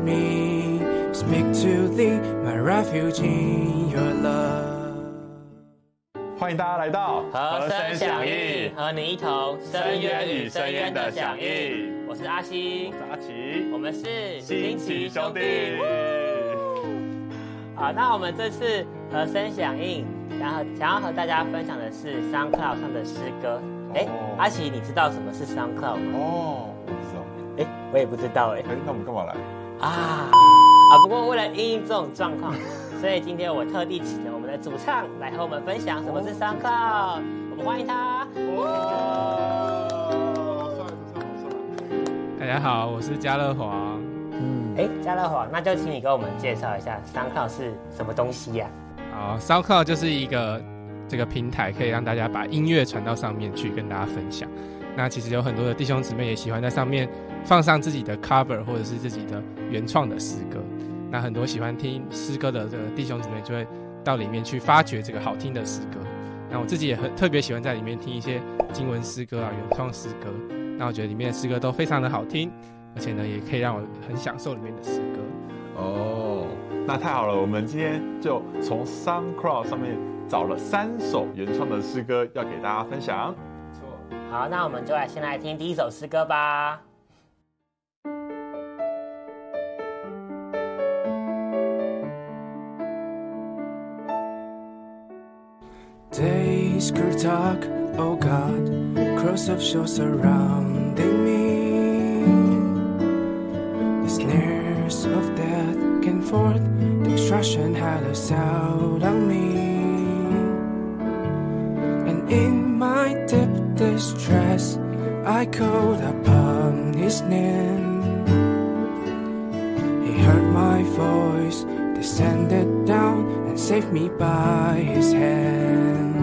me speak to thee, my refuge in your love. 欢迎大家来到和声响应，和你一同深渊与深渊的响应。我是阿西，我是阿奇，我们是新奇兄弟。好，那我们这次和声响应，然后想要和大家分享的是 SoundCloud 上的诗歌。哎，阿奇，你知道什么是 SoundCloud 吗？哦，我不知道。哎，我也不知道哎。哎，那我们干嘛来？啊啊！不过为了应应这种状况，所以今天我特地请了我们的主唱来和我们分享什么是 SoundCloud。我们欢迎他。哇，帅，主唱好帅。大家好，我是嘉乐华。嗯，哎，嘉乐华，那就请你跟我们介绍一下 SoundCloud 是什么东西呀？好，SoundCloud 就是一个这个平台，可以让大家把音乐传到上面去跟大家分享。那其实有很多的弟兄姊妹也喜欢在上面放上自己的 cover 或者是自己的原创的诗歌。那很多喜欢听诗歌的这个弟兄姊妹就会到里面去发掘这个好听的诗歌。那我自己也很特别喜欢在里面听一些经文诗歌啊、原创诗歌。那我觉得里面的诗歌都非常的好听，而且呢也可以让我很享受里面的诗歌。哦，那太好了，我们今天就从 SoundCloud 上面找了三首原创的诗歌要给大家分享。好，那我们就来先来听第一首诗歌吧。Days grew dark, oh God, cross of shores surrounding me. The snares of death came forth, destruction had us out on me. And in my deep distress, I called upon his name. He heard my voice, descended down, and saved me by his hand.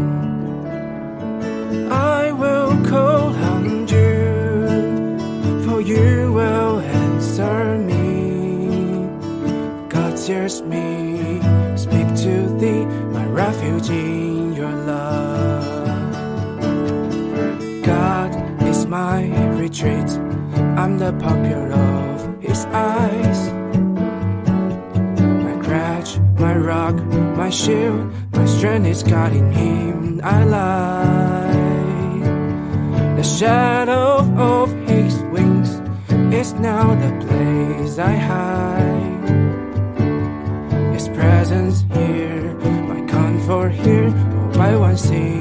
I will call on you, for you will answer me. God hears me, speak to thee, my refuge in your love. My retreat, I'm the pupil of his eyes. My crutch, my rock, my shield, my strength is God in him I lie. The shadow of his wings is now the place I hide. His presence here, my comfort here, by one single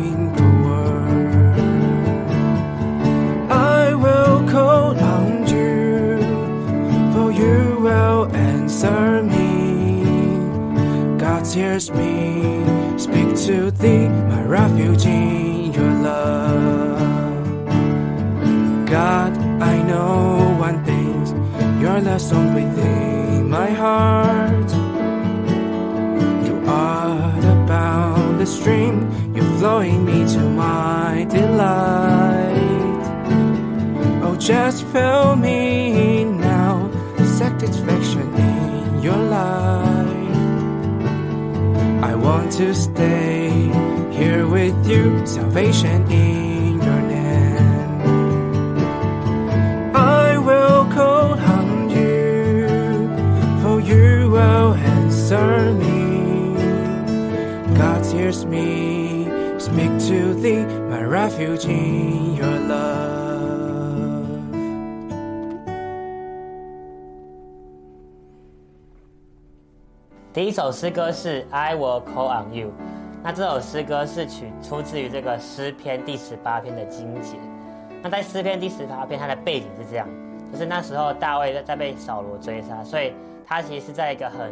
God hears me, speak to thee, my refuge in your love. God, I know one thing, you're the song within my heart. You are the boundless stream, you're flowing me to my delight. Oh, just fill me now, satisfaction in your life. Want to stay here with you, salvation in your name. I will call on you, for you will answer me. God hears me, speak to thee, my refuge in your. 第一首诗歌是《I Will Call on You》，那这首诗歌是取出自于这个诗篇第十八篇的经节。那在诗篇第十八篇，它的背景是这样，就是那时候大卫在在被扫罗追杀，所以他其实是在一个很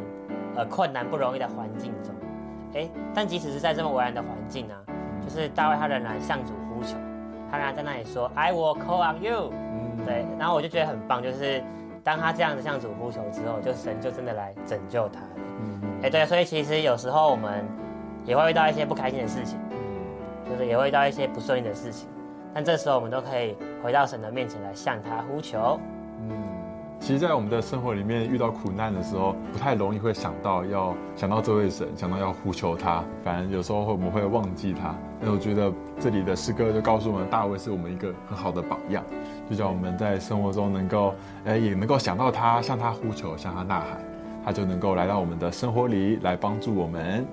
呃困难不容易的环境中。哎，但即使是在这么危难的环境呢、就是大卫他仍然向主呼求，他仍然在那里说 “I will call on you”。对，然后我就觉得很棒，就是当他这样子向主呼求之后，就神就真的来拯救他了。哎，对，所以其实有时候我们也会遇到一些不开心的事情，就是也会遇到一些不顺利的事情，但这时候我们都可以回到神的面前来向他呼求。嗯，其实，在我们的生活里面遇到苦难的时候，不太容易会想到要想到这位神，想到要呼求他。反而有时候会我们会忘记他。那我觉得这里的诗歌就告诉我们，大卫是我们一个很好的榜样，就叫我们在生活中能够，哎，也能够想到他，向他呼求，向他呐喊，他就能够来到我们的生活里来帮助我们。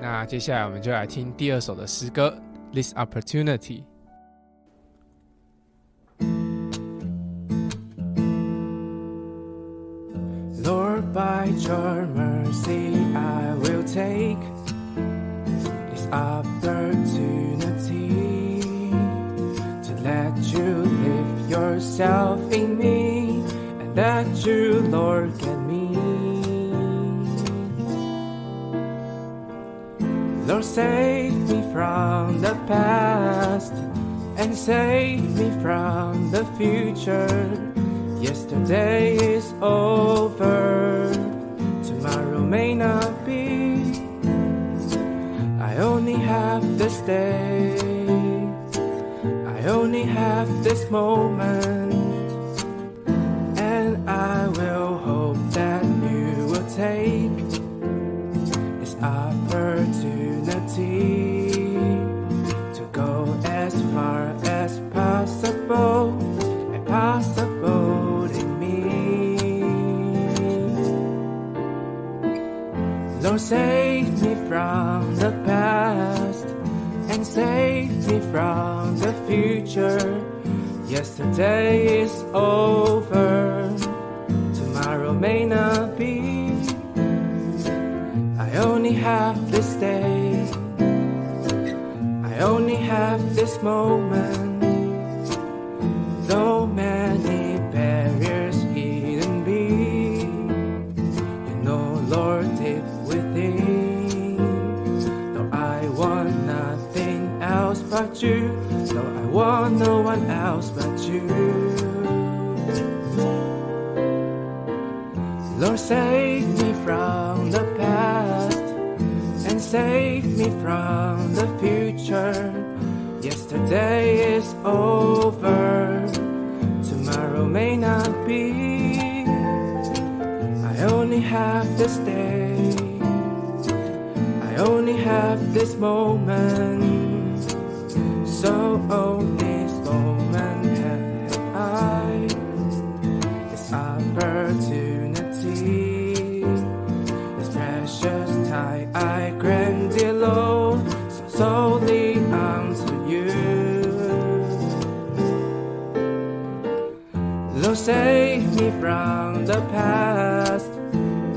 那接下来我们就来听第二首的诗歌《This Opportunity》。Lord, by your mercy, I will take this opportunity to let you live yourself in me and that you, Lord, Save me from the past and save me from the future. Yesterday is over, tomorrow may not be. I only have this day, I only have this moment, to go as far as possible and possible in me. Lord, save me from the past and save me from the future. Yesterday is over, tomorrow may not be. I only have this day. Only have this moment. Have this day, I only have this moment. So on this moment have I. This opportunity, this precious time I grant dear Lord, so solely unto you. Lord, save me from the past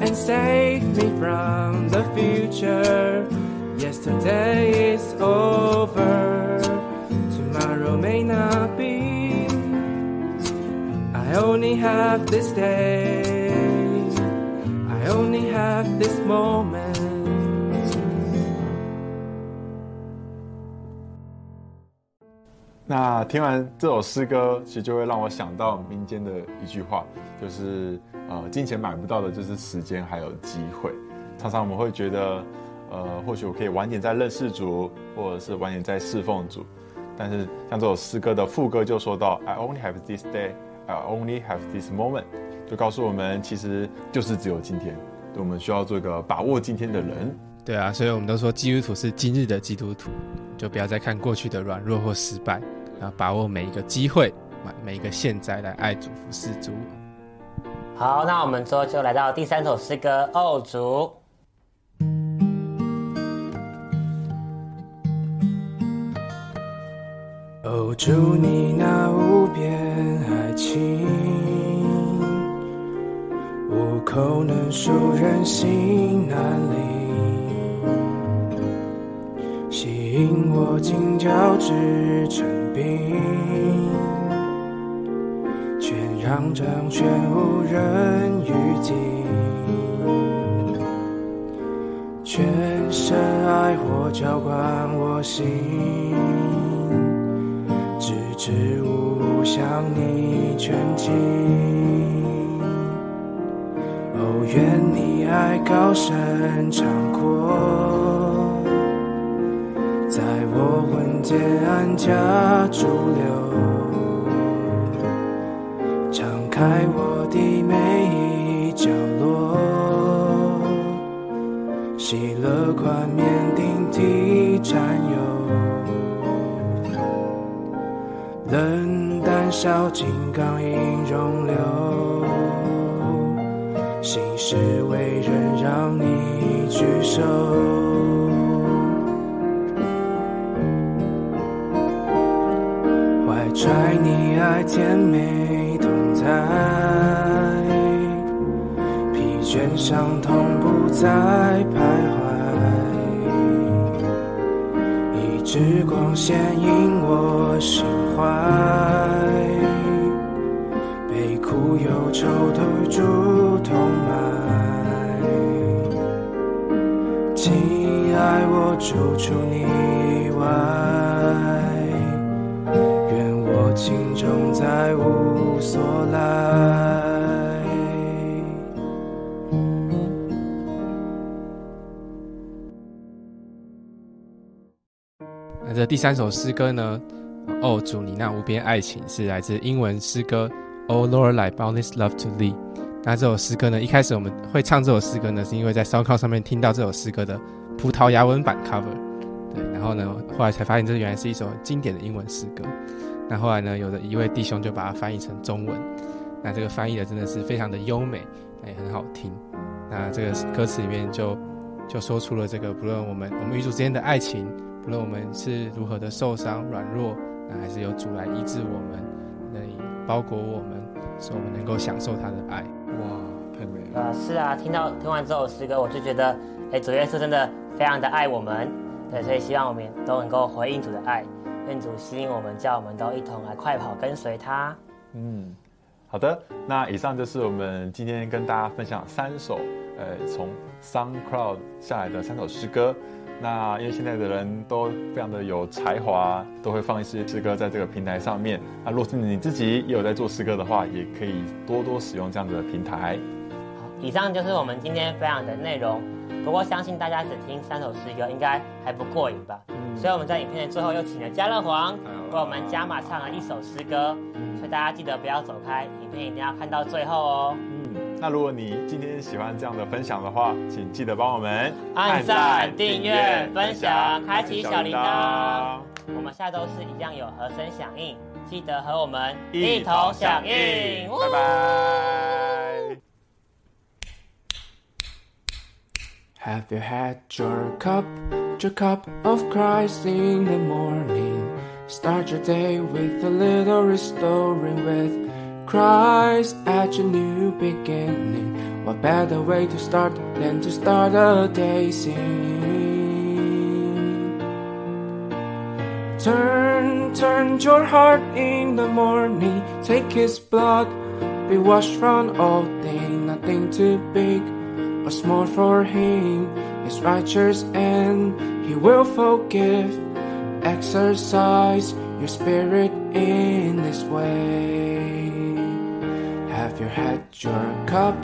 and save me from the future. Yesterday is over, tomorrow may not be. I only have this day, I only have this moment. 那听完这首诗歌，其实就会让我想到民间的一句话，就是呃，金钱买不到的就是时间还有机会。常常我们会觉得，呃，或许我可以晚点再认识主，或者是晚点再侍奉主。但是像这首诗歌的副歌就说到，I only have this day, I only have this moment，就告诉我们，其实就是只有今天，我们需要做一个把握今天的人。对啊，所以我们都说基督徒是今日的基督徒，就不要再看过去的软弱或失败，然后把握每一个机会，每一个现在来爱主服侍主。好，那我们之后就来到第三首诗歌《哦主》。哦，祝你那无边爱情，无口能述人心难离，引我紧脚至成冰，全让掌全无人遇见，全身爱火浇灌我心。直至无向你全尽。哦，愿你爱高深长阔，人间安家，驻流敞开我的每一角落，喜乐宽面，顶替战友，冷淡笑金刚，应容留，心事为人，让你举手。在甜美同在，疲倦伤痛不再徘徊，一支光线引我心怀，悲苦忧愁投注同埋，请爱我逐出你以外。心中再无所来。那这第三首诗歌呢？哦，主你那无边爱情是来自英文诗歌《Oh Lord, Like Boundless Love to Thee》。那这首诗歌呢，一开始我们会唱这首诗歌呢，是因为在烧烤上面听到这首诗歌的葡萄牙文版 cover。对，然后呢，后来才发现这原来是一首经典的英文诗歌。那后来呢，有的一位弟兄就把它翻译成中文。那这个翻译的真的是非常的优美，也很好听。那这个歌词里面就就说出了这个，不论我们我们与主之间的爱情，不论我们是如何的受伤软弱，那还是有主来医治我们，那里包裹我们，使我们能够享受他的爱。哇，太美了！呃，是啊，听到听完这首诗歌，我就觉得，哎，主耶稣真的非常的爱我们，对，所以希望我们都能够回应主的爱，愿主吸引我们，叫我们都一同来快跑跟随他。嗯，好的，那以上就是我们今天跟大家分享三首，呃，从 SoundCloud 下来的三首诗歌。那因为现在的人都非常的有才华，都会放一些诗歌在这个平台上面。那如果是你自己也有在做诗歌的话，也可以多多使用这样子的平台。好，以上就是我们今天分享的内容。不过相信大家只听三首诗歌，应该还不过瘾吧？所以我们在影片的最后又请了嘉乐皇为我们加码唱了一首诗歌，所以大家记得不要走开，影片一定要看到最后哦。嗯，那如果你今天喜欢这样的分享的话，请记得帮我们按赞、订阅、分享、开启小铃铛。我们下周四一样有和声响应，记得和我们一同响应。拜拜。Have you had your cup, your cup of Christ in the morning? Start your day with a little restoring with Christ at your new beginning. What better way to start than to start a day singing? Turn, turn your heart in the morning. Take His blood, be washed from all thing, nothing too big or small for him is righteous and he will forgive. Exercise your spirit in this way. Have you had your cup,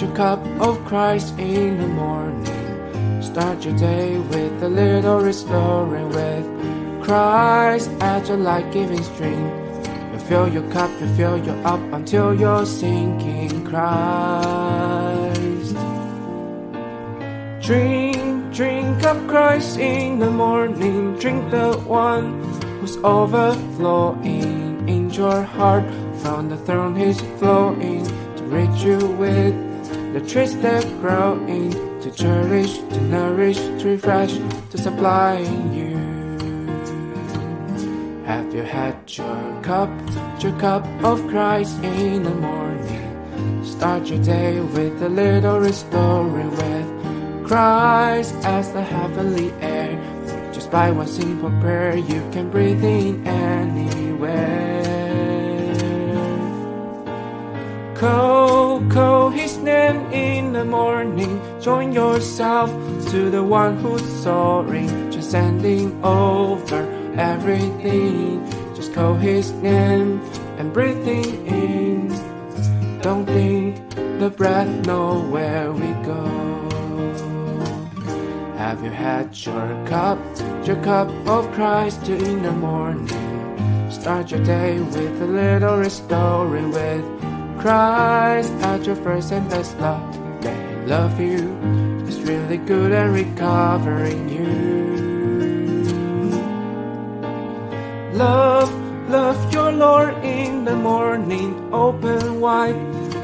your cup of Christ in the morning? Start your day with a little restoring with Christ as your life-giving stream. You fill your cup, you fill you up until you're sinking Christ. Drink, drink of Christ in the morning. Drink the one who's overflowing in your heart. From the throne he's flowing to reach you with the trees that grow in to cherish, to nourish, to refresh, to supply you. Have you had your cup, your cup of Christ in the morning? Start your day with a little restoring with Christ as the heavenly air. Just by one simple prayer, you can breathe in anywhere. Call, call his name in the morning. Join yourself to the one who's soaring, transcending over everything. Just call his name and breathing in. Don't think the breath know where we go. Have you had your cup, your cup of Christ in the morning? Start your day with a little restoring with Christ at your first and best love. They love you, it's really good at recovering you. Love, love your Lord in the morning, open wide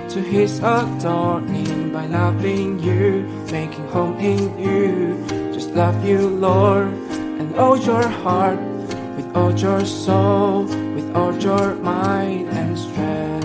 to his adoring by loving you, making home in you. Just love you, Lord, and all your heart, with all your soul, with all your mind and strength.